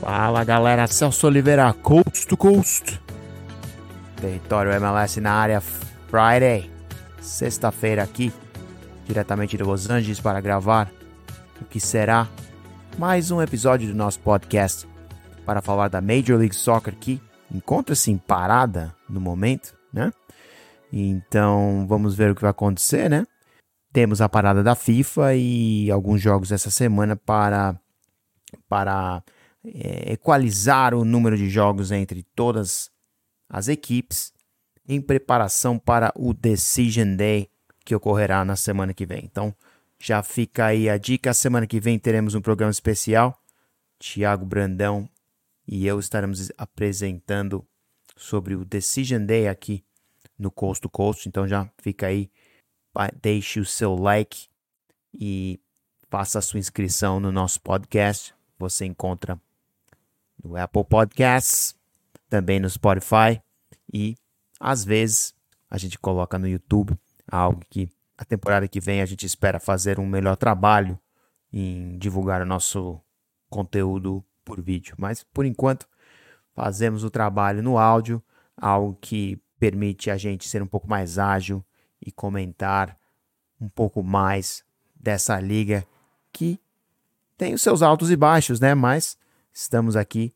Fala galera, Celso Oliveira, Coast to Coast. Território MLS na área Friday, sexta-feira aqui, diretamente de Los Angeles para gravar o que será mais um episódio do nosso podcast para falar da Major League Soccer que encontra-se em parada no momento, né? Então vamos ver o que vai acontecer, né? Temos a parada da FIFA e alguns jogos essa semana para para é, equalizar o número de jogos entre todas as equipes em preparação para o Decision Day que ocorrerá na semana que vem. Então, já fica aí a dica. Semana que vem teremos um programa especial. Tiago Brandão e eu estaremos apresentando sobre o Decision Day aqui no Coast to Coast. Então já fica aí, deixe o seu like e faça a sua inscrição no nosso podcast. Você encontra no Apple Podcasts, também no Spotify e às vezes a gente coloca no YouTube algo que a temporada que vem a gente espera fazer um melhor trabalho em divulgar o nosso conteúdo por vídeo. Mas por enquanto fazemos o trabalho no áudio, algo que permite a gente ser um pouco mais ágil e comentar um pouco mais dessa liga que tem os seus altos e baixos, né? Mas estamos aqui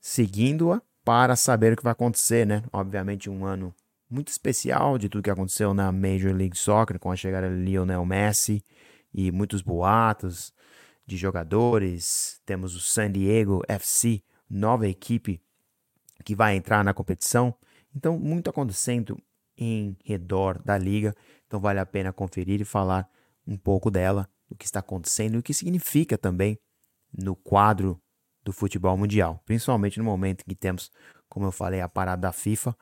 seguindo-a para saber o que vai acontecer, né? Obviamente um ano muito especial de tudo que aconteceu na Major League Soccer com a chegada de Lionel Messi e muitos boatos de jogadores. Temos o San Diego FC, nova equipe que vai entrar na competição. Então, muito acontecendo em redor da liga. Então, vale a pena conferir e falar um pouco dela, o que está acontecendo e o que significa também no quadro do futebol mundial, principalmente no momento em que temos, como eu falei, a parada da FIFA.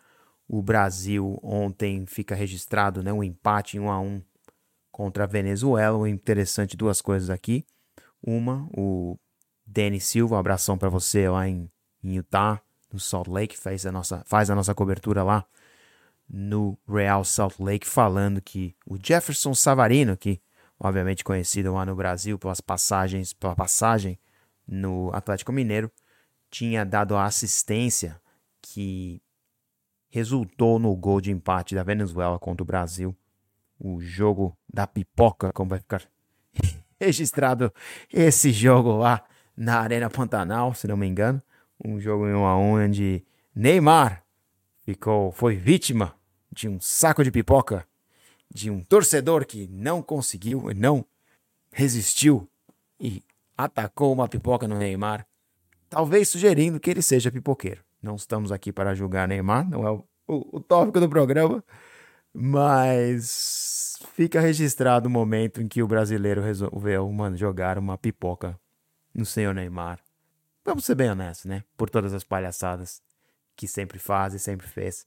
O Brasil ontem fica registrado né, um empate em 1 a 1 contra a Venezuela. O interessante duas coisas aqui. Uma, o Denis Silva, um abração para você lá em, em, Utah, no Salt Lake, faz a, nossa, faz a nossa cobertura lá no Real Salt Lake, falando que o Jefferson Savarino, que obviamente conhecido lá no Brasil pelas passagens, pela passagem no Atlético Mineiro, tinha dado a assistência que resultou no gol de empate da Venezuela contra o Brasil. O jogo da pipoca, como vai ficar registrado esse jogo lá na Arena Pantanal, se não me engano. Um jogo em 1 a 1 onde Neymar ficou, foi vítima de um saco de pipoca de um torcedor que não conseguiu, não resistiu e atacou uma pipoca no Neymar, talvez sugerindo que ele seja pipoqueiro. Não estamos aqui para julgar Neymar, não é o, o, o tópico do programa, mas fica registrado o momento em que o brasileiro resolveu mano, jogar uma pipoca no senhor Neymar. Vamos ser bem honestos, né? Por todas as palhaçadas que sempre faz e sempre fez.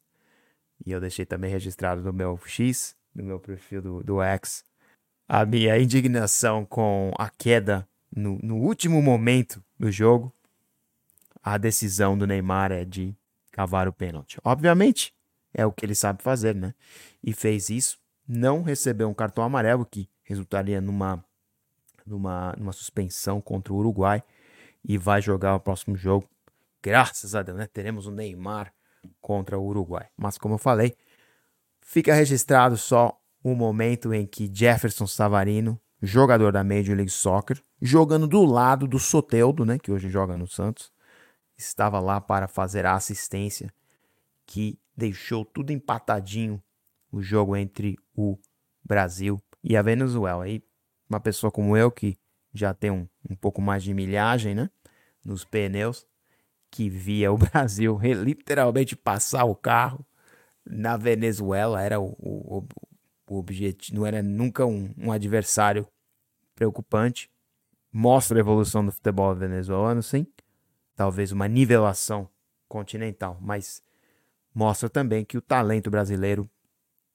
E eu deixei também registrado no meu X, no meu perfil do, do X, a minha indignação com a queda no, no último momento do jogo, a decisão do Neymar é de cavar o pênalti. Obviamente, é o que ele sabe fazer, né? E fez isso, não recebeu um cartão amarelo que resultaria numa numa, numa suspensão contra o Uruguai e vai jogar o próximo jogo. Graças a Deus, né? Teremos o Neymar contra o Uruguai. Mas como eu falei, fica registrado só o momento em que Jefferson Savarino jogador da Major League Soccer, jogando do lado do Soteldo, né, que hoje joga no Santos, estava lá para fazer a assistência que deixou tudo empatadinho o jogo entre o Brasil e a Venezuela. E uma pessoa como eu, que já tem um, um pouco mais de milhagem né, nos pneus, que via o Brasil literalmente passar o carro na Venezuela, era o, o, o objetivo, não era nunca um, um adversário preocupante. Mostra a evolução do futebol venezuelano, sim. Talvez uma nivelação continental, mas mostra também que o talento brasileiro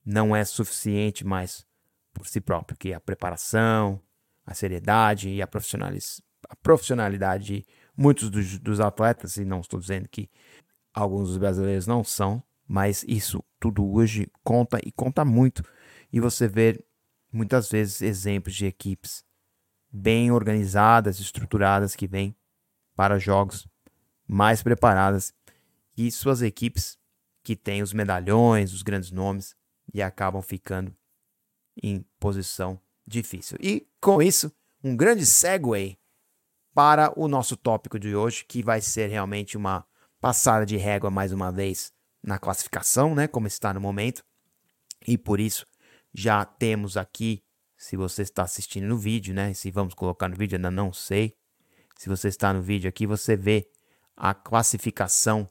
não é suficiente mais por si próprio, que a preparação, a seriedade e a, profissionalis, a profissionalidade de muitos dos, dos atletas, e não estou dizendo que alguns dos brasileiros não são, mas isso tudo hoje conta e conta muito. E você vê muitas vezes exemplos de equipes bem organizadas, estruturadas que vêm para jogos mais preparadas que suas equipes que têm os medalhões, os grandes nomes e acabam ficando em posição difícil. E com isso, um grande segue para o nosso tópico de hoje, que vai ser realmente uma passada de régua mais uma vez na classificação, né, como está no momento. E por isso já temos aqui, se você está assistindo no vídeo, né, se vamos colocar no vídeo, ainda não sei. Se você está no vídeo aqui, você vê a classificação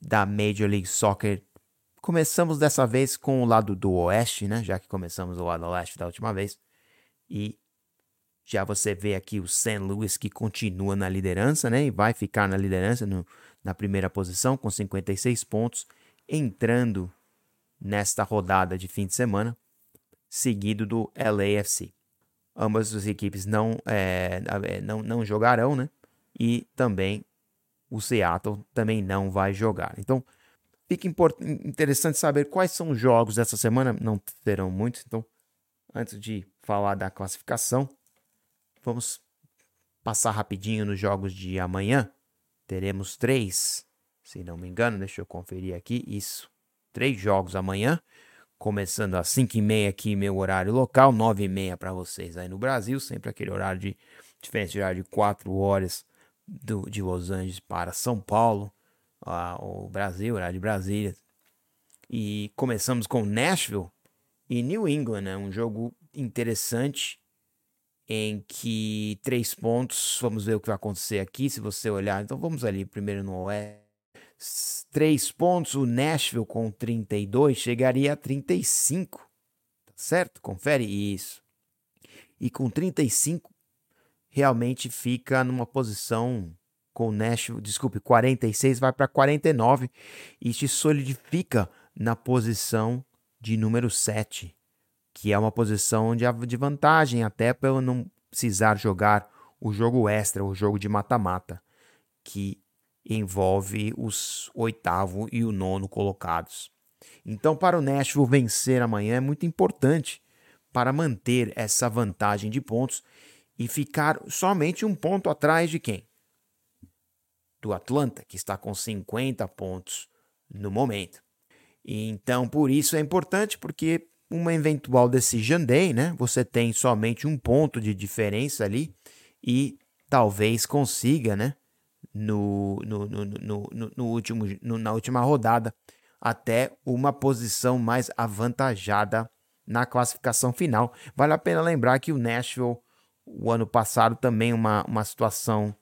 da Major League Soccer. Começamos dessa vez com o lado do Oeste, né, já que começamos o lado Oeste da última vez. E já você vê aqui o St. Louis que continua na liderança, né? E vai ficar na liderança no, na primeira posição com 56 pontos, entrando nesta rodada de fim de semana, seguido do LAFC. Ambas as equipes não, é, é, não, não jogarão, né? E também o Seattle também não vai jogar. Então, fica interessante saber quais são os jogos dessa semana. Não terão muitos, então, antes de falar da classificação, vamos passar rapidinho nos jogos de amanhã. Teremos três, se não me engano, deixa eu conferir aqui. Isso, três jogos amanhã, começando às 5h30 aqui, meu horário local, 9h30 para vocês aí no Brasil, sempre aquele horário de diferença de horário de 4 horas do, de Los Angeles para São Paulo, uh, o Brasil, horário de Brasília. E começamos com Nashville e New England, né? um jogo interessante em que três pontos, vamos ver o que vai acontecer aqui, se você olhar. Então vamos ali primeiro no Oeste. Três pontos, o Nashville com 32 chegaria a 35. Tá certo? Confere isso. E com 35 realmente fica numa posição com o Nashville, desculpe, 46 vai para 49 e se solidifica na posição de número 7 que é uma posição de, de vantagem, até para não precisar jogar o jogo extra, o jogo de mata-mata, que envolve os oitavo e o nono colocados. Então, para o Nashville vencer amanhã é muito importante para manter essa vantagem de pontos e ficar somente um ponto atrás de quem? Do Atlanta, que está com 50 pontos no momento. E então, por isso é importante, porque uma eventual decision day, né? Você tem somente um ponto de diferença ali e talvez consiga, né? No, no, no, no, último, na última rodada, até uma posição mais avantajada na classificação final. Vale a pena lembrar que o Nashville, o ano passado, também uma, uma situação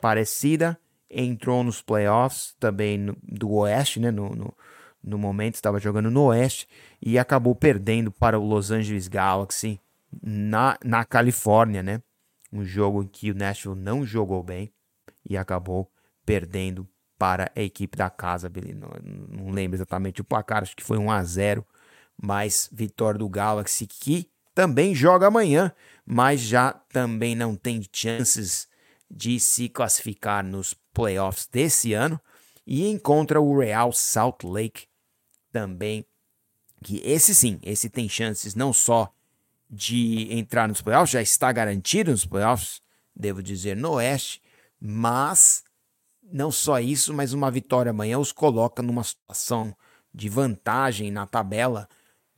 parecida, entrou nos playoffs também no, do Oeste, né? No, no, no momento, estava jogando no Oeste e acabou perdendo para o Los Angeles Galaxy na, na Califórnia, né? Um jogo em que o Nashville não jogou bem e acabou perdendo para a equipe da casa. Não, não lembro exatamente o placar, acho que foi 1 a 0 mas vitória do Galaxy que também joga amanhã, mas já também não tem chances de se classificar nos playoffs desse ano e encontra o Real Salt Lake também. Que esse sim, esse tem chances não só de entrar nos playoffs, já está garantido nos playoffs, devo dizer, no Oeste, mas não só isso, mas uma vitória amanhã os coloca numa situação de vantagem na tabela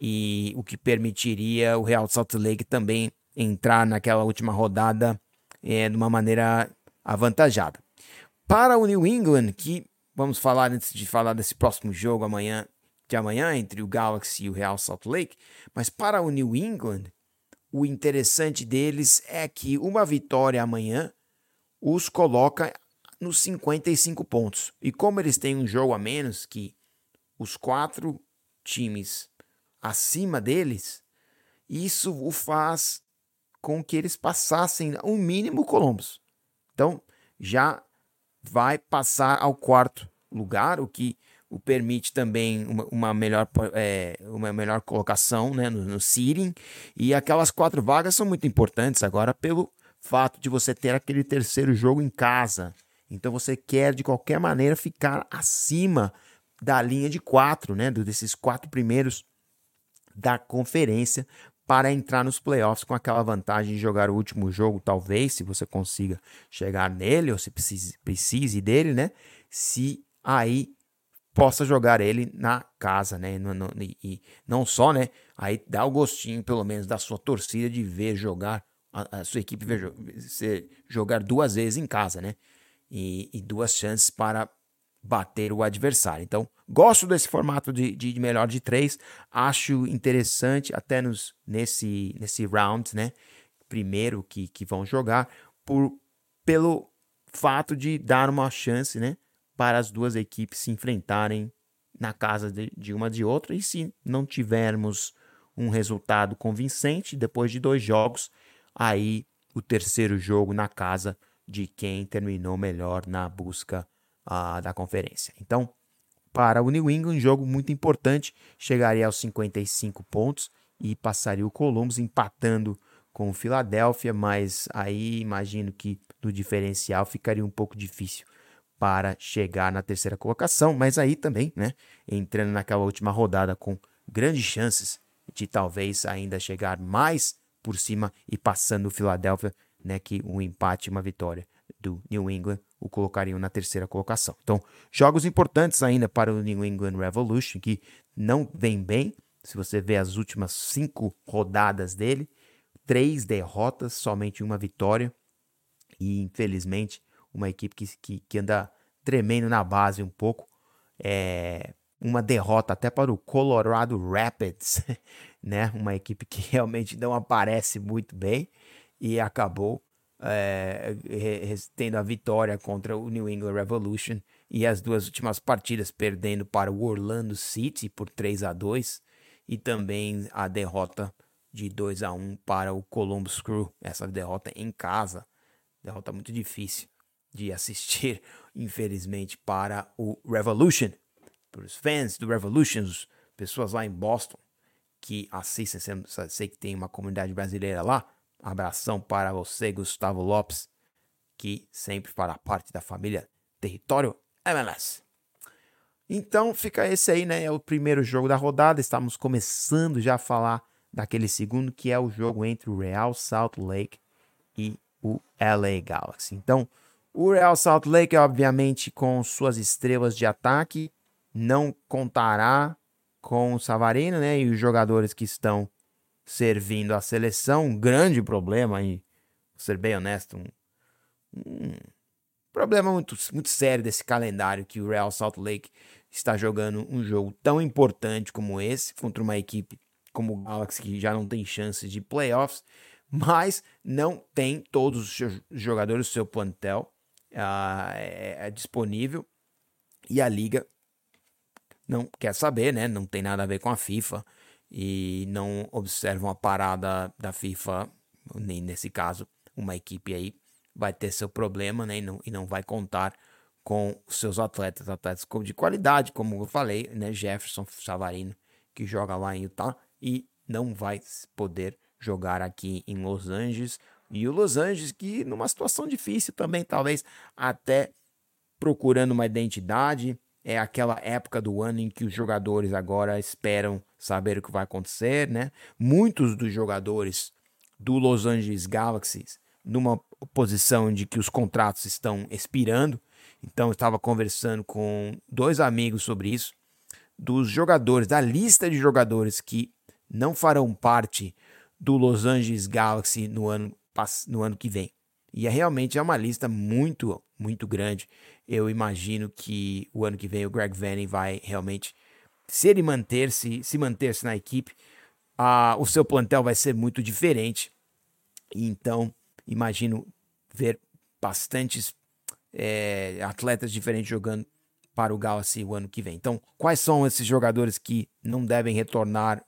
e o que permitiria o Real Salt Lake também entrar naquela última rodada é, de uma maneira avantajada. Para o New England, que vamos falar antes de falar desse próximo jogo amanhã, de amanhã entre o Galaxy e o Real Salt Lake, mas para o New England, o interessante deles é que uma vitória amanhã os coloca nos 55 pontos. E como eles têm um jogo a menos que os quatro times acima deles, isso o faz com que eles passassem o mínimo Columbus. Então, já vai passar ao quarto lugar, o que o permite também uma, uma melhor, é, uma melhor colocação né, no, no seeding. E aquelas quatro vagas são muito importantes agora pelo fato de você ter aquele terceiro jogo em casa. Então você quer de qualquer maneira ficar acima da linha de quatro, né, desses quatro primeiros da conferência para entrar nos playoffs com aquela vantagem de jogar o último jogo, talvez, se você consiga chegar nele, ou se precise, precise dele, né? Se aí possa jogar ele na casa, né? No, no, e não só, né? Aí dá o gostinho, pelo menos, da sua torcida de ver jogar, a, a sua equipe ver, jogar duas vezes em casa, né? E, e duas chances para bater o adversário. Então, gosto desse formato de, de melhor de três, acho interessante até nos, nesse, nesse round, né? Primeiro que, que vão jogar, por, pelo fato de dar uma chance, né? Para as duas equipes se enfrentarem na casa de, de uma de outra. E se não tivermos um resultado convincente, depois de dois jogos, aí o terceiro jogo na casa de quem terminou melhor na busca uh, da conferência. Então, para o New England, um jogo muito importante, chegaria aos 55 pontos e passaria o Columbus empatando com o Philadelphia, mas aí imagino que no diferencial ficaria um pouco difícil para chegar na terceira colocação, mas aí também, né, entrando naquela última rodada com grandes chances de talvez ainda chegar mais por cima e passando o Philadelphia, né, que um empate e uma vitória do New England o colocariam na terceira colocação. Então, jogos importantes ainda para o New England Revolution, que não vem bem. Se você vê as últimas cinco rodadas dele, três derrotas, somente uma vitória. E, infelizmente, uma equipe que, que, que anda tremendo na base um pouco. É uma derrota até para o Colorado Rapids, né? Uma equipe que realmente não aparece muito bem e acabou é, tendo a vitória contra o New England Revolution e as duas últimas partidas perdendo para o Orlando City por 3 a 2 e também a derrota de 2 a 1 para o Columbus Crew, essa derrota em casa, derrota muito difícil de assistir, infelizmente, para o Revolution. Para os fãs do Revolution, pessoas lá em Boston que assistem, sei que tem uma comunidade brasileira lá, Abração para você, Gustavo Lopes, que sempre fará parte da família Território MLS. Então fica esse aí, né? É o primeiro jogo da rodada. Estamos começando já a falar daquele segundo, que é o jogo entre o Real Salt Lake e o LA Galaxy. Então, o Real Salt Lake, obviamente, com suas estrelas de ataque, não contará com o Savarino, né? E os jogadores que estão servindo a seleção, um grande problema, e ser bem honesto, um, um problema muito, muito sério desse calendário que o Real Salt Lake está jogando um jogo tão importante como esse contra uma equipe como o Galaxy que já não tem chances de playoffs, mas não tem todos os jogadores do seu plantel uh, é, é disponível e a liga não quer saber, né? Não tem nada a ver com a FIFA e não observam a parada da FIFA, nem nesse caso, uma equipe aí vai ter seu problema né, e, não, e não vai contar com seus atletas, atletas de qualidade, como eu falei, né, Jefferson Savarino, que joga lá em Utah e não vai poder jogar aqui em Los Angeles. E o Los Angeles, que numa situação difícil também, talvez até procurando uma identidade, é aquela época do ano em que os jogadores agora esperam saber o que vai acontecer, né? Muitos dos jogadores do Los Angeles Galaxy numa posição de que os contratos estão expirando. Então eu estava conversando com dois amigos sobre isso, dos jogadores, da lista de jogadores que não farão parte do Los Angeles Galaxy no ano, no ano que vem. E é realmente é uma lista muito, muito grande. Eu imagino que o ano que vem o Greg Vanning vai realmente, se ele manter-se, se manter-se na equipe, a, o seu plantel vai ser muito diferente. Então, imagino ver bastantes é, atletas diferentes jogando para o Galaxy o ano que vem. Então, quais são esses jogadores que não devem retornar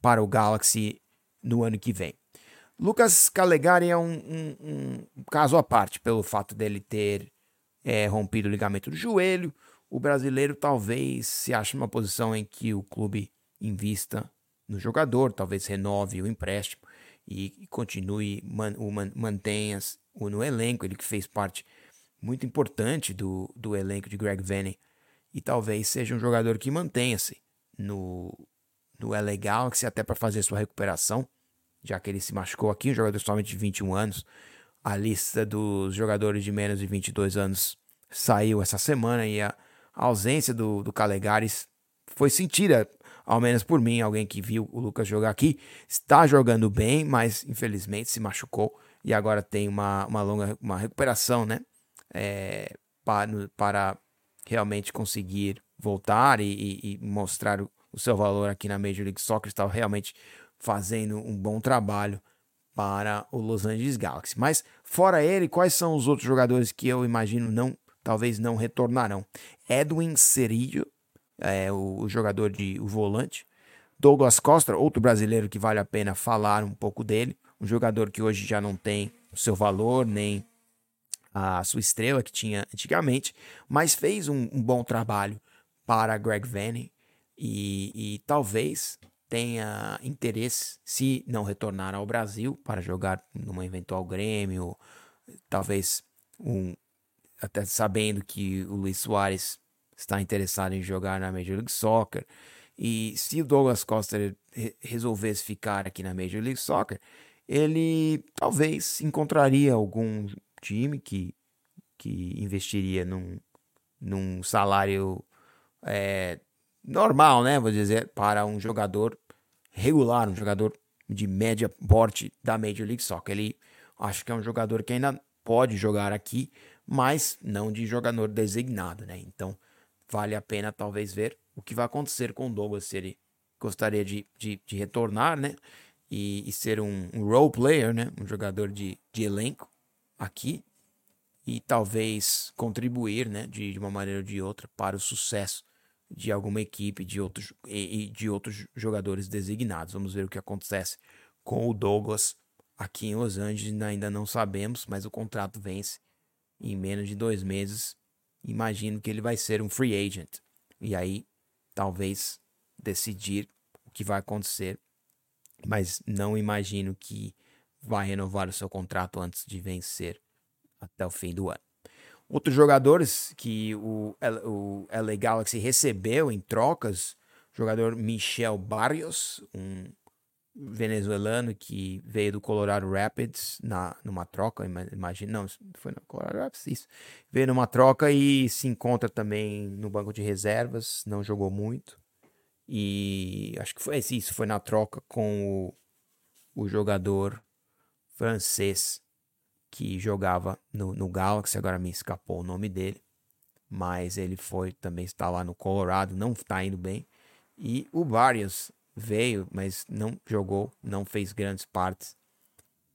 para o Galaxy no ano que vem? Lucas Calegari é um, um, um, caso à parte, pelo fato dele ter é, rompido o ligamento do joelho. O brasileiro talvez se ache numa posição em que o clube invista no jogador, talvez renove o empréstimo e, continue, man, o man, mantenha o no elenco. Ele que fez parte muito importante do, do elenco de Greg Vanning e talvez seja um jogador que mantenha-se no, no LA Galaxy até para fazer sua recuperação já que ele se machucou aqui, um jogador somente de 21 anos. A lista dos jogadores de menos de 22 anos saiu essa semana e a ausência do, do Calegares foi sentida, ao menos por mim, alguém que viu o Lucas jogar aqui. Está jogando bem, mas infelizmente se machucou e agora tem uma, uma longa uma recuperação, né? É, para, para realmente conseguir voltar e, e, e mostrar o, o, seu valor aqui na Major League Soccer. Está realmente fazendo um bom trabalho para o Los Angeles Galaxy. Mas fora ele, quais são os outros jogadores que eu imagino não, talvez não retornarão? Edwin Cerillo, é, o, o jogador de o volante. Douglas Costa, outro brasileiro que vale a pena falar um pouco dele, um jogador que hoje já não tem o seu valor, nem a sua estrela que tinha antigamente, mas fez um, um bom trabalho para Greg Vanny e, e, talvez tenha interesse, se não retornar ao Brasil para jogar numa eventual Grêmio, talvez um, até sabendo que o Luiz Soares está interessado em jogar na Major League Soccer. E se o Douglas Costa resolvesse ficar aqui na Major League Soccer, ele talvez encontraria algum time que, que investiria num, num salário é, normal, né? Vou dizer, para um jogador regular, um jogador de média porte da Major League Soccer. Ele acho que é um jogador que ainda pode jogar aqui, mas não de jogador designado, né? Então vale a pena talvez ver o que vai acontecer com o Douglas se ele gostaria de, de, de retornar, né? E, e, ser um, um role player, né? Um jogador de, de elenco aqui e talvez contribuir, né? De, de uma maneira ou de outra para o sucesso de alguma equipe de outros, e, de outros jogadores designados. Vamos ver o que acontece com o Douglas aqui em Los Angeles. Ainda não sabemos, mas o contrato vence em menos de dois meses imagino que ele vai ser um free agent. E aí, talvez decidir o que vai acontecer. Mas não imagino que vai renovar o seu contrato antes de vencer até o fim do ano. Outros jogadores que o, o LA Galaxy recebeu em trocas, jogador Michel Barrios, um venezuelano que veio do Colorado Rapids na, numa troca, imagina, não, foi no Colorado Rapids, isso. Veio numa troca e se encontra também no banco de reservas, não jogou muito. E acho que foi isso, foi na troca com o, o jogador francês que jogava no, no Galaxy, agora me escapou o nome dele, mas ele foi também está lá no Colorado, não está indo bem. E o Barrios veio, mas não jogou, não fez grandes partes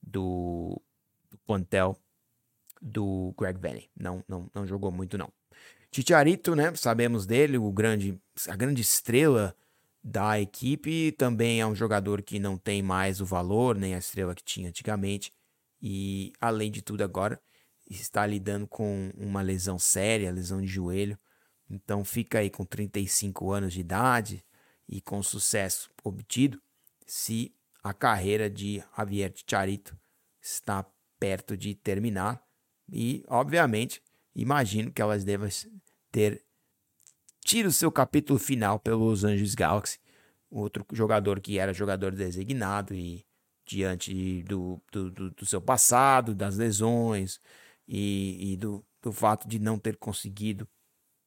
do, do plantel do Greg Vanny. Não, não, não jogou muito, não. Titiarito, né? Sabemos dele, o grande, a grande estrela da equipe. Também é um jogador que não tem mais o valor, nem a estrela que tinha antigamente. E, além de tudo, agora está lidando com uma lesão séria, lesão de joelho. Então, fica aí com 35 anos de idade, e com sucesso obtido se a carreira de Javier Chicharito está perto de terminar e, obviamente, imagino que elas devem ter tido seu capítulo final pelos Anjos Galaxy, outro jogador que era jogador designado e diante do, do, do, seu passado, das lesões e, e do, do fato de não ter conseguido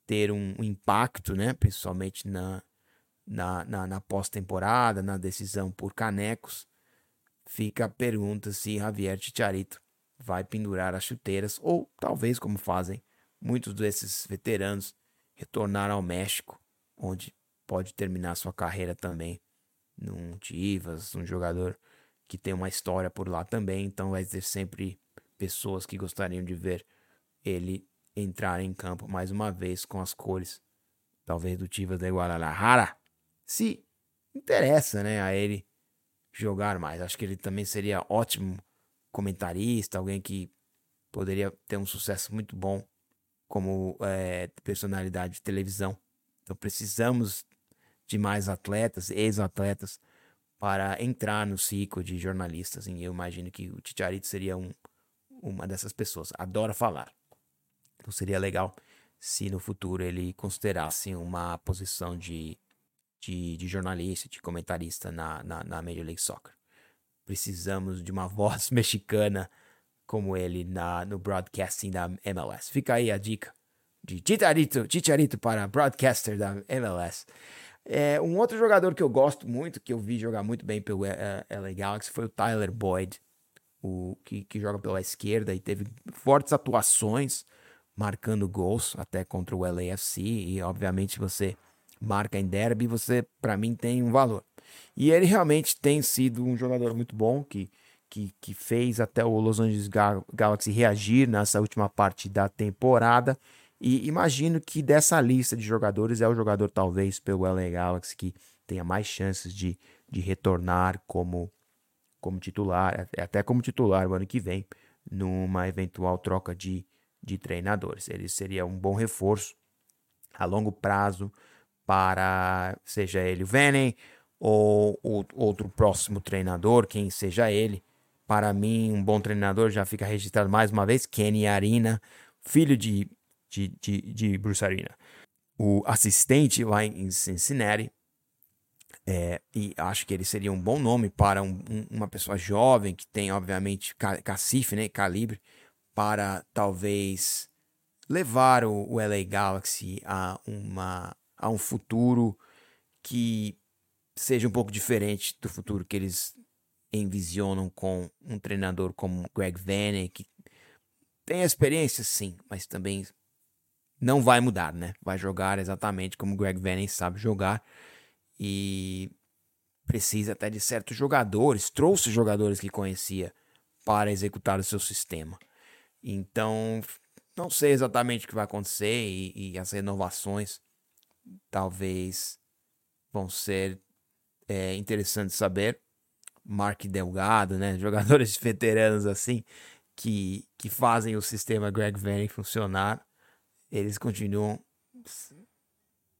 ter um, um impacto, né, principalmente na, na, na, na pós-temporada, na decisão por canecos, fica a pergunta se Javier Chicharito vai pendurar as chuteiras ou talvez como fazem muitos desses veteranos retornar ao México, onde pode terminar sua carreira também num Chivas, um jogador que tem uma história por lá também, então vai ter sempre pessoas que gostariam de ver ele entrar em campo mais uma vez com as cores, talvez do Chivas de Guadalajara se interessa, né, a ele jogar mais. Acho que ele também seria ótimo comentarista, alguém que poderia ter um sucesso muito bom como é, personalidade de televisão. Então precisamos de mais atletas, ex-atletas, para entrar no ciclo de jornalistas. E eu imagino que o Ticharito seria um, uma dessas pessoas. Adora falar. Então seria legal se no futuro ele considerasse uma posição de de, de jornalista, de comentarista na, na, na Major League Soccer. precisamos de uma voz mexicana como ele na, no broadcasting da MLS. Fica aí a dica de Chicharito, Chicharito para broadcaster da MLS. É, um outro jogador que eu gosto muito, que eu vi jogar muito bem pelo uh, LA Galaxy, foi o Tyler Boyd, o, que, que joga pela esquerda e teve fortes atuações, marcando gols até contra o LAFC. E obviamente você marca em derby, você para mim tem um valor. E ele realmente tem sido um jogador muito bom que, que, que fez até o Los Angeles Galaxy reagir nessa última parte da temporada. E imagino que dessa lista de jogadores é o jogador, talvez, pelo LA Galaxy, que tenha mais chances de, de retornar como, como titular, até como titular o ano que vem, numa eventual troca de, de treinadores. Ele seria um bom reforço a longo prazo para, seja ele o Venen ou, ou outro próximo treinador, quem seja ele. Para mim, um bom treinador já fica registrado mais uma vez, Kenny Arina, filho de, de, de, de Arena. O assistente lá em Cincinnati, é, e acho que ele seria um bom nome para um, um, uma pessoa jovem que tem, obviamente, cacife, né, calibre, para talvez levar o, o LA Galaxy a uma a um futuro que seja um pouco diferente do futuro que eles envisionam com um treinador como Greg Vanney, que tem experiência sim, mas também não vai mudar, né? Vai jogar exatamente como Greg Vanney sabe jogar e precisa até de certos jogadores, trouxe jogadores que conhecia para executar o seu sistema. Então, não sei exatamente o que vai acontecer e, e as renovações talvez vão ser é, interessantes saber. Mark Delgado, né? Jogadores veteranos assim que, que fazem o sistema Greg Vanney funcionar. Eles continuam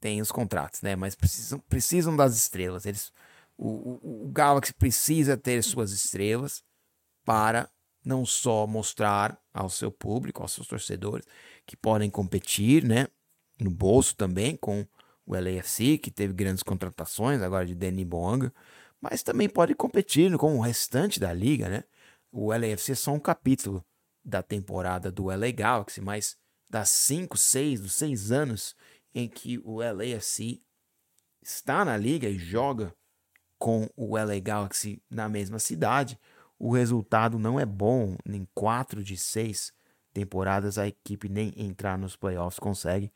têm os contratos, né? Mas precisam, precisam das estrelas. Eles, o, o, o Galaxy precisa ter suas estrelas para não só mostrar ao seu público, aos seus torcedores, que podem competir, né? No bolso também com o LAFC, que teve grandes contratações agora de Danny Bonga, mas também pode competir com o restante da liga, né? O LAFC é só um capítulo da temporada do LA Galaxy, mas das 5, 6, dos 6 anos em que o LAFC está na liga e joga com o LA Galaxy na mesma cidade, o resultado não é bom. Em 4 de 6 temporadas a equipe nem entrar nos playoffs consegue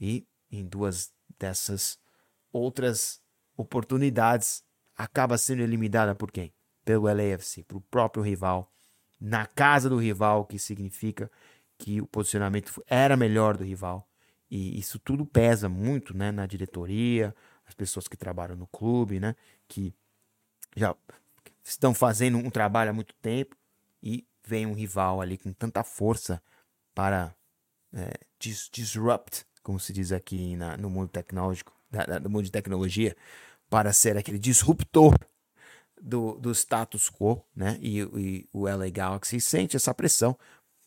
e em duas dessas outras oportunidades, acaba sendo eliminada por quem? Pelo LAFC, para o próprio rival, na casa do rival, que significa que o posicionamento era melhor do rival. E isso tudo pesa muito né, na diretoria, as pessoas que trabalham no clube, né, que já estão fazendo um trabalho há muito tempo e vem um rival ali com tanta força para é, dis disrupt como se diz aqui na, no mundo tecnológico, no mundo de tecnologia, para ser aquele disruptor do, do status quo, né? E, e, o LA Galaxy sente essa pressão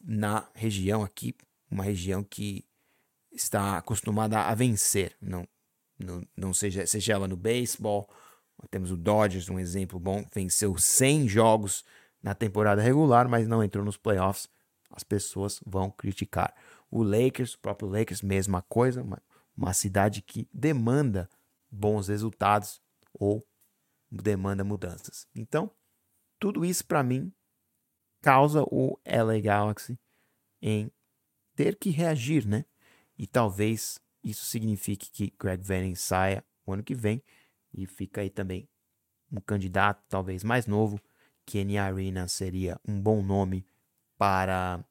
na região aqui, uma região que está acostumada a vencer, não, não, não seja, seja ela no beisebol, temos o Dodgers, um exemplo bom, venceu 100 jogos na temporada regular, mas não entrou nos playoffs. As pessoas vão criticar. O Lakers, o próprio Lakers, mesma coisa, uma, uma cidade que demanda bons resultados ou demanda mudanças. Então, tudo isso para mim causa o LA Galaxy em ter que reagir, né? E talvez isso signifique que Greg Vanning saia o ano que vem e fica aí também um candidato talvez mais novo. Kenny Arena seria um bom nome para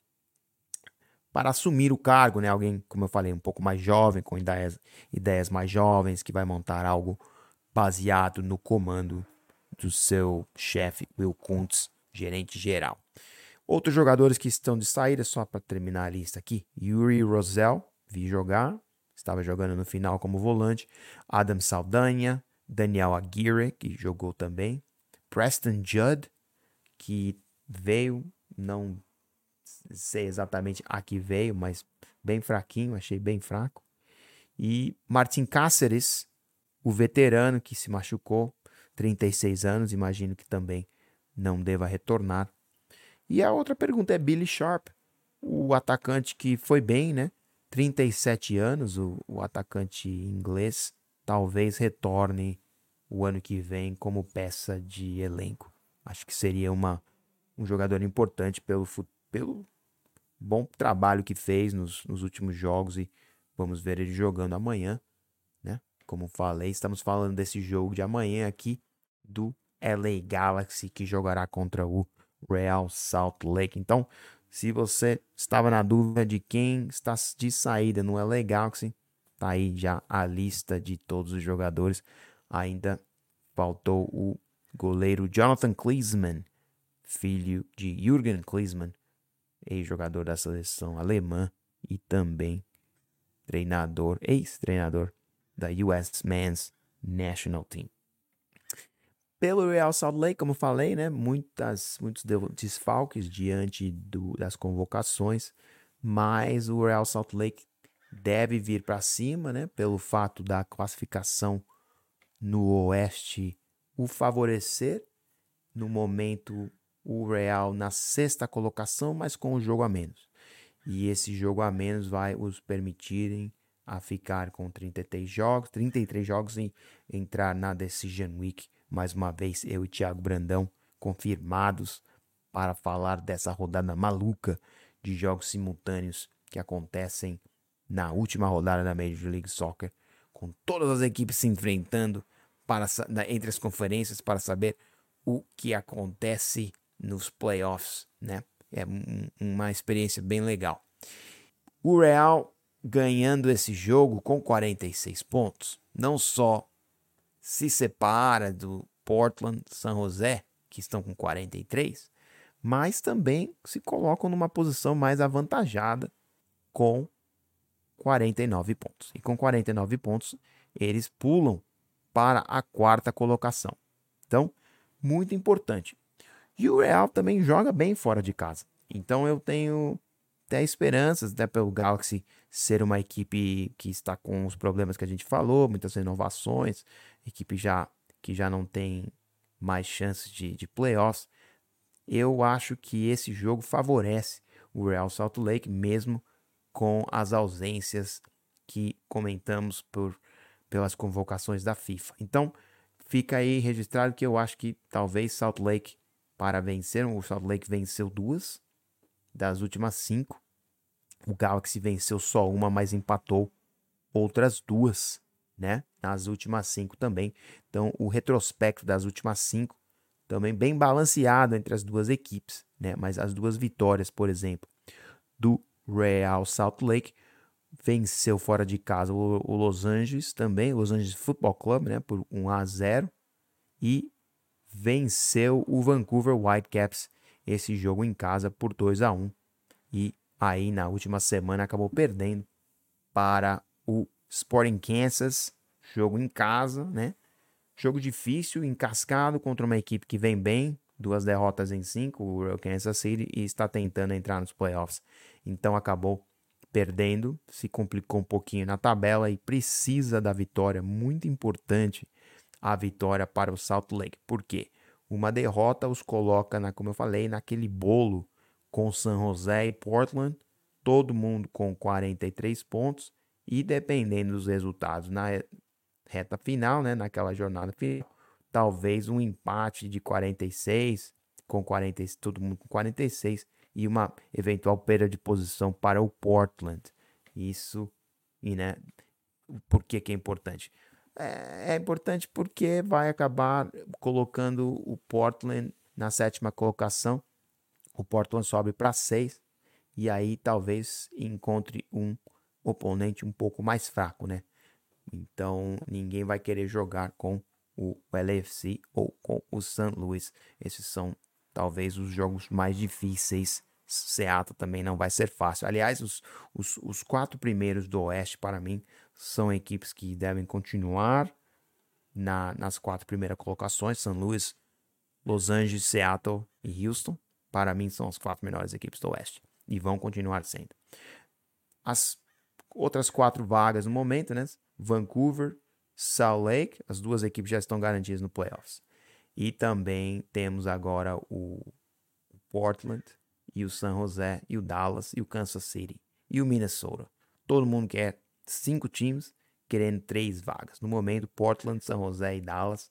para assumir o cargo, né? Alguém, como eu falei, um pouco mais jovem, com ideias, ideias mais jovens, que vai montar algo baseado no comando do seu chefe, Will Kuntz, gerente geral. Outros jogadores que estão de saída, só para terminar a lista aqui: Yuri Rosell, vi jogar, estava jogando no final como volante. Adam Saldanha, Daniel Aguirre, que jogou também. Preston Judd, que veio, não sei exatamente a que veio, mas bem fraquinho, achei bem fraco. E Martin Cáceres, o veterano que se machucou, 36 anos, imagino que também não deva retornar. E a outra pergunta é Billy Sharp, o atacante que foi bem, né? 37 anos, o, o atacante inglês, talvez retorne o ano que vem como peça de elenco. Acho que seria uma, um jogador importante pelo, pelo bom trabalho que fez nos, nos últimos jogos e vamos ver ele jogando amanhã, né? Como falei, estamos falando desse jogo de amanhã aqui do LA Galaxy que jogará contra o Real Salt Lake. Então, se você estava na dúvida de quem está de saída no LA Galaxy, tá aí já a lista de todos os jogadores. Ainda faltou o goleiro Jonathan Klinsmann, filho de Jürgen Klinsmann, ex-jogador da seleção alemã e também treinador, ex-treinador da US Men's National Team. Pelo Real Salt Lake, como falei, né, muitas, muitos desfalques diante do, das convocações, mas o Real Salt Lake deve vir para cima, né, pelo fato da classificação no Oeste o favorecer. No momento, o Real na sexta colocação, mas com o jogo a menos. E esse jogo a menos vai os permitirem a ficar com 33 jogos, 33 jogos e entrar na Decision Week mais uma vez eu e Thiago Brandão confirmados para falar dessa rodada maluca de jogos simultâneos que acontecem na última rodada da Major League Soccer, com todas as equipes se enfrentando para, entre as conferências para saber o que acontece nos playoffs, né? É uma experiência bem legal. O Real ganhando esse jogo com 46 pontos, não só se separa do Portland, San José, que estão com 43, mas também se colocam numa posição mais avantajada com 49 pontos. E com 49 pontos, eles pulam para a quarta colocação. Então, muito importante. E o Real também joga bem fora de casa. Então eu tenho até esperanças, até pelo Galaxy ser uma equipe que está com os problemas que a gente falou, muitas renovações, equipe já que já não tem mais chances de, de playoffs. Eu acho que esse jogo favorece o Real Salt Lake, mesmo com as ausências que comentamos por, pelas convocações da FIFA. Então, fica aí registrado que eu acho que talvez Salt Lake para vencer, o Salt Lake venceu duas das últimas cinco. O Galaxy venceu só uma, mas empatou outras duas né? Nas últimas cinco também. Então, o retrospecto das últimas cinco também bem balanceado entre as duas equipes, né? Mas as duas vitórias, por exemplo, do Real Salt Lake venceu fora de casa o, Los Angeles também, Los Angeles Football Club, né? Por 1 a 0 e venceu o Vancouver Whitecaps esse jogo em casa por 2 a 1 e aí na última semana acabou perdendo para o Sporting Kansas, jogo em casa, né? Jogo difícil, encascado contra uma equipe que vem bem, duas derrotas em cinco, o Kansas City, e está tentando entrar nos playoffs. Então acabou perdendo, se complicou um pouquinho na tabela e precisa da vitória, muito importante a vitória para o Salt Lake. Por quê? Uma derrota os coloca, na, como eu falei, naquele bolo com San José e Portland, todo mundo com 43 pontos e dependendo dos resultados na reta final, né, naquela jornada final, talvez um empate de 46 com 40, todo mundo com 46 e uma eventual perda de posição para o Portland. Isso, e né, por que, que é importante? É, é importante porque vai acabar colocando o Portland na sétima colocação. O Portland sobe para 6 e aí talvez encontre um oponente um pouco mais fraco, né? Então ninguém vai querer jogar com o LFC ou com o St. Louis. Esses são talvez os jogos mais difíceis. Seattle também não vai ser fácil. Aliás, os, os, os quatro primeiros do Oeste, para mim, são equipes que devem continuar na, nas quatro primeiras colocações: St. Louis, Los Angeles, Seattle e Houston. Para mim, são as quatro melhores equipes do Oeste e vão continuar sendo. As outras quatro vagas no momento, né? Vancouver, Salt Lake, as duas equipes já estão garantidas no playoffs. E também temos agora o Portland e o San José e o Dallas e o Kansas City e o Minnesota. Todo mundo quer cinco times querendo três vagas. No momento, Portland, San José e Dallas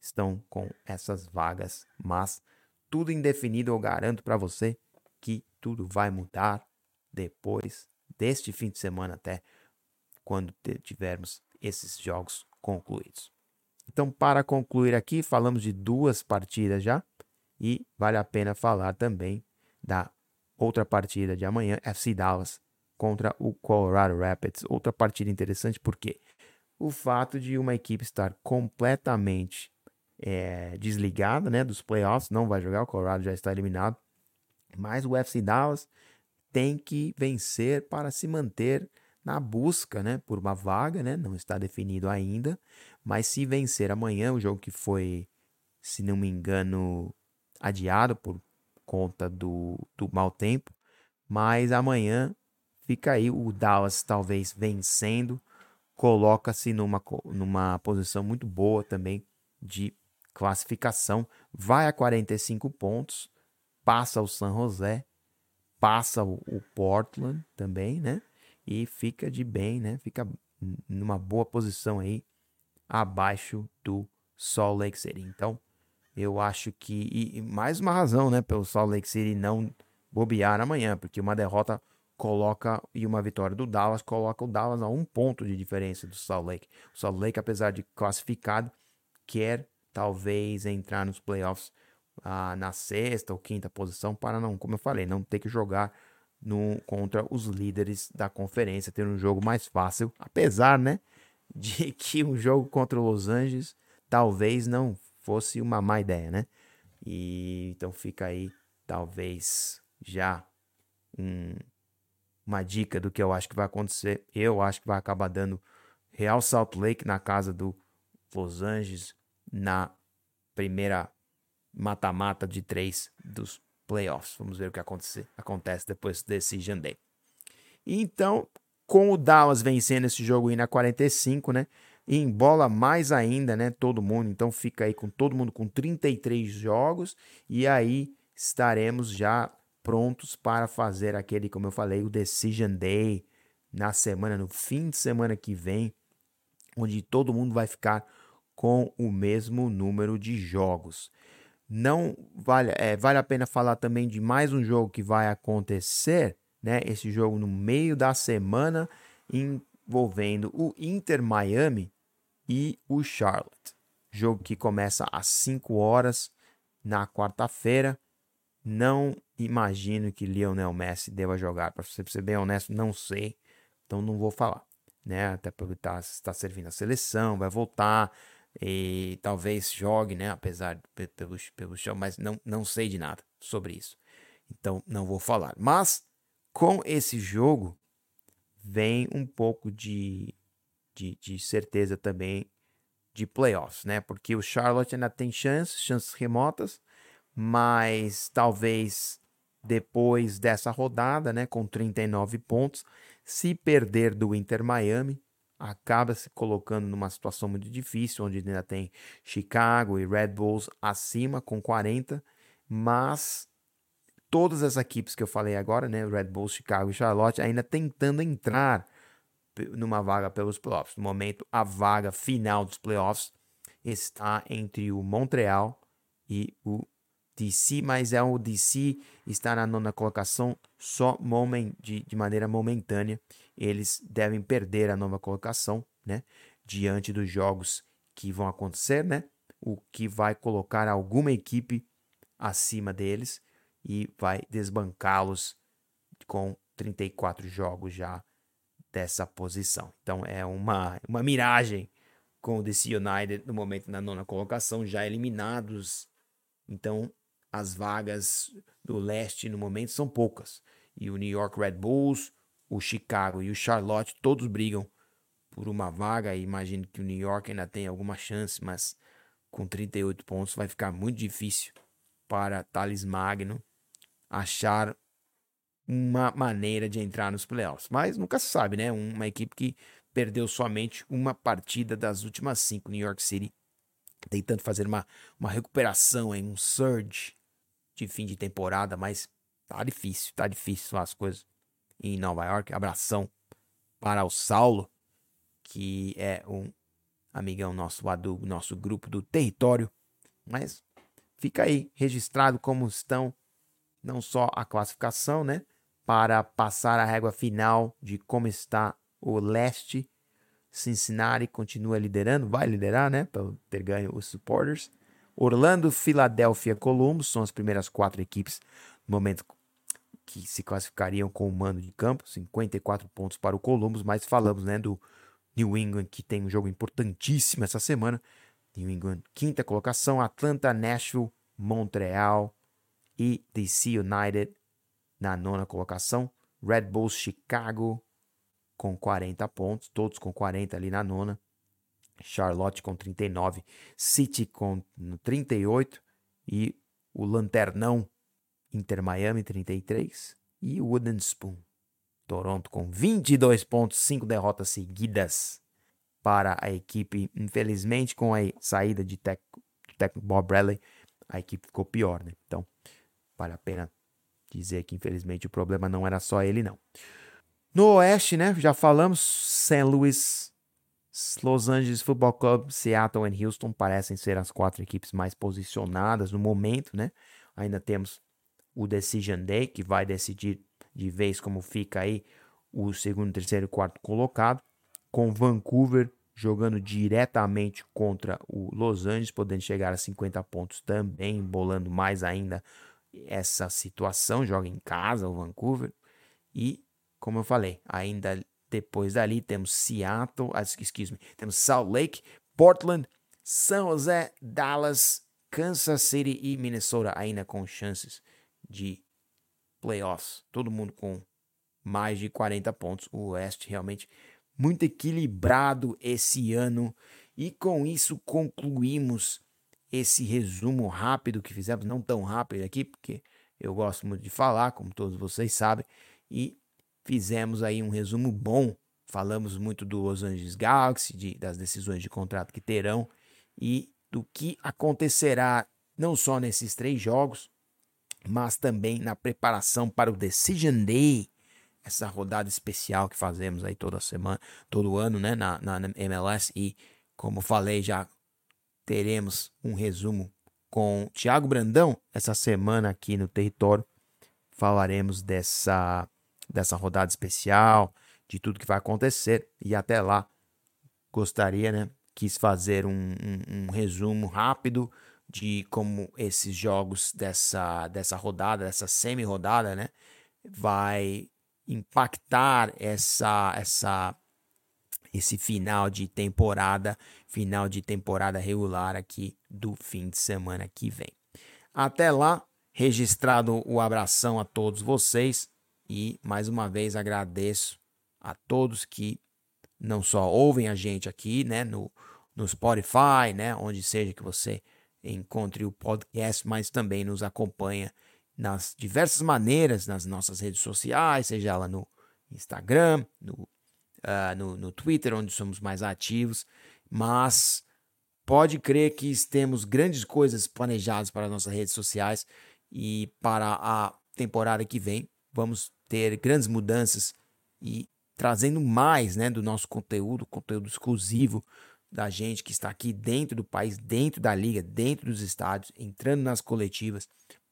estão com essas vagas, mas tudo indefinido, eu garanto para você que tudo vai mudar depois deste fim de semana até quando tivermos esses jogos concluídos. Então, para concluir aqui, falamos de duas partidas já e vale a pena falar também da outra partida de amanhã, FC Dallas contra o Colorado Rapids. Outra partida interessante porque o fato de uma equipe estar completamente é, desligada né, dos playoffs, não vai jogar, o Colorado já está eliminado, mas o FC Dallas tem que vencer para se manter na busca né, por uma vaga, né, não está definido ainda, mas se vencer amanhã, o jogo que foi, se não me engano, adiado por conta do, do mau tempo, mas amanhã fica aí o Dallas talvez vencendo, coloca-se numa, numa posição muito boa também de classificação, vai a 45 pontos, passa o San José, passa o, o Portland também, né? E fica de bem, né? Fica numa boa posição aí abaixo do Salt Lake City. Então, eu acho que e, e mais uma razão, né, pelo Salt Lake City não bobear amanhã, porque uma derrota coloca e uma vitória do Dallas coloca o Dallas a um ponto de diferença do Salt Lake. O Salt Lake, apesar de classificado, quer talvez entrar nos playoffs ah, na sexta ou quinta posição para não, como eu falei, não ter que jogar no, contra os líderes da conferência, ter um jogo mais fácil, apesar, né, de que um jogo contra o Los Angeles talvez não fosse uma má ideia, né? E então fica aí talvez já um, uma dica do que eu acho que vai acontecer. Eu acho que vai acabar dando Real Salt Lake na casa do Los Angeles na primeira mata-mata de três dos playoffs. Vamos ver o que acontecer, acontece depois desse Day. Então, com o Dallas vencendo esse jogo aí na 45, né? E embola mais ainda, né? Todo mundo. Então fica aí com todo mundo com 33 jogos. E aí estaremos já prontos para fazer aquele, como eu falei, o Decision Day na semana, no fim de semana que vem, onde todo mundo vai ficar com o mesmo número de jogos. Não vale, é, vale a pena falar também de mais um jogo que vai acontecer, né? Esse jogo no meio da semana envolvendo o Inter Miami e o Charlotte. Jogo que começa às 5 horas na quarta-feira não imagino que Lionel Messi deva jogar. Para ser bem honesto, não sei. Então não vou falar. Né? Até porque está tá servindo a seleção, vai voltar. E talvez jogue, né? Apesar pelo, pelo chão, mas não, não sei de nada sobre isso. Então não vou falar. Mas com esse jogo vem um pouco de, de, de certeza também de playoffs, né? Porque o Charlotte ainda tem chances, chances remotas, mas talvez depois dessa rodada, né, com 39 pontos, se perder do Inter Miami, acaba se colocando numa situação muito difícil, onde ainda tem Chicago e Red Bulls acima com 40, mas todas as equipes que eu falei agora, né, Red Bulls, Chicago e Charlotte, ainda tentando entrar numa vaga pelos playoffs. No momento, a vaga final dos playoffs está entre o Montreal e o DC, mas é o DC está na nona colocação só moment, de, de maneira momentânea. Eles devem perder a nova colocação, né? Diante dos jogos que vão acontecer, né? O que vai colocar alguma equipe acima deles e vai desbancá-los com 34 jogos já dessa posição. Então é uma, uma miragem com o DC United no momento na nona colocação, já eliminados. Então as vagas do leste no momento são poucas. E o New York Red Bulls, o Chicago e o Charlotte todos brigam por uma vaga. E imagino que o New York ainda tem alguma chance, mas com 38 pontos vai ficar muito difícil para Thales Magno achar uma maneira de entrar nos playoffs. Mas nunca se sabe, né? Uma equipe que perdeu somente uma partida das últimas cinco. New York City tentando fazer uma, uma recuperação um surge de fim de temporada, mas tá difícil, tá difícil as coisas em Nova York. Abração para o Saulo, que é um amigão nosso lá do nosso grupo do território. Mas fica aí registrado como estão não só a classificação, né, para passar a régua final de como está o leste Cincinnati continua liderando, vai liderar, né? Para ter ganho os supporters. Orlando, Filadélfia, Columbus são as primeiras quatro equipes no momento que se classificariam com o mando de campo, 54 pontos para o Columbus, mas falamos, né, do New England que tem um jogo importantíssimo essa semana. New England, quinta colocação, Atlanta, Nashville, Montreal e DC United na nona colocação. Red Bulls, Chicago, com 40 pontos, todos com 40 ali na nona. Charlotte com 39, City com 38 e o Lanternão Inter Miami 33 e o Wooden Spoon Toronto com 22 pontos, 5 derrotas seguidas para a equipe. Infelizmente, com a saída de técnico Bob Bradley, a equipe ficou pior, né? Então, vale a pena dizer que infelizmente o problema não era só ele, não. No Oeste, né? Já falamos, St. Louis, Los Angeles Football Club, Seattle e Houston parecem ser as quatro equipes mais posicionadas no momento, né? Ainda temos o Decision Day, que vai decidir de vez como fica aí o segundo, terceiro e quarto colocado, com Vancouver jogando diretamente contra o Los Angeles, podendo chegar a 50 pontos também, bolando mais ainda essa situação, joga em casa o Vancouver e como eu falei, ainda depois dali temos Seattle, ah, excuse me, temos Salt Lake, Portland, São José, Dallas, Kansas City e Minnesota ainda com chances de playoffs. Todo mundo com mais de 40 pontos. O Oeste realmente muito equilibrado esse ano. E com isso concluímos esse resumo rápido que fizemos, não tão rápido aqui, porque eu gosto muito de falar, como todos vocês sabem. E fizemos aí um resumo bom. Falamos muito do Los Angeles Galaxy, de, das decisões de contrato que terão e do que acontecerá não só nesses três jogos, mas também na preparação para o Decision Day, essa rodada especial que fazemos aí toda semana, todo ano, né, na, na MLS. E como falei, já teremos um resumo com Thiago Brandão essa semana aqui no território. Falaremos dessa dessa rodada especial, de tudo que vai acontecer. E até lá, gostaria, né? Quis fazer um, um, um resumo rápido de como esses jogos dessa, dessa rodada, dessa semi-rodada, né? Vai impactar essa, essa, esse final de temporada, final de temporada regular aqui do fim de semana que vem. Até lá, registrado o abração a todos vocês. E mais uma vez agradeço a todos que não só ouvem a gente aqui, né, no, no Spotify, né, onde seja que você encontre o podcast, mas também nos acompanha nas diversas maneiras nas nossas redes sociais, seja lá no Instagram, no, uh, no, no Twitter, onde somos mais ativos, mas pode crer que temos grandes coisas planejadas para nossas redes sociais e para a temporada que vem. Vamos ter grandes mudanças e trazendo mais né, do nosso conteúdo, conteúdo exclusivo da gente que está aqui dentro do país, dentro da liga, dentro dos estádios, entrando nas coletivas,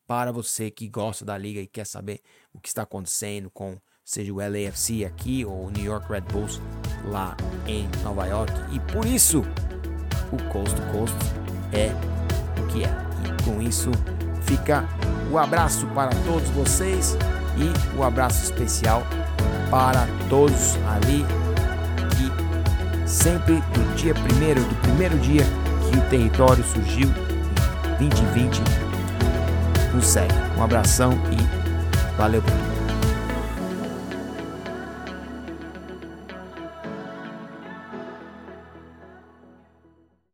para você que gosta da liga e quer saber o que está acontecendo com seja o LAFC aqui ou o New York Red Bulls lá em Nova York. E por isso o Coast to Coast é o que é. E com isso fica o abraço para todos vocês e um abraço especial para todos ali que sempre do dia primeiro, do primeiro dia que o território surgiu em 2020 nos segue. Um abração e valeu por tudo.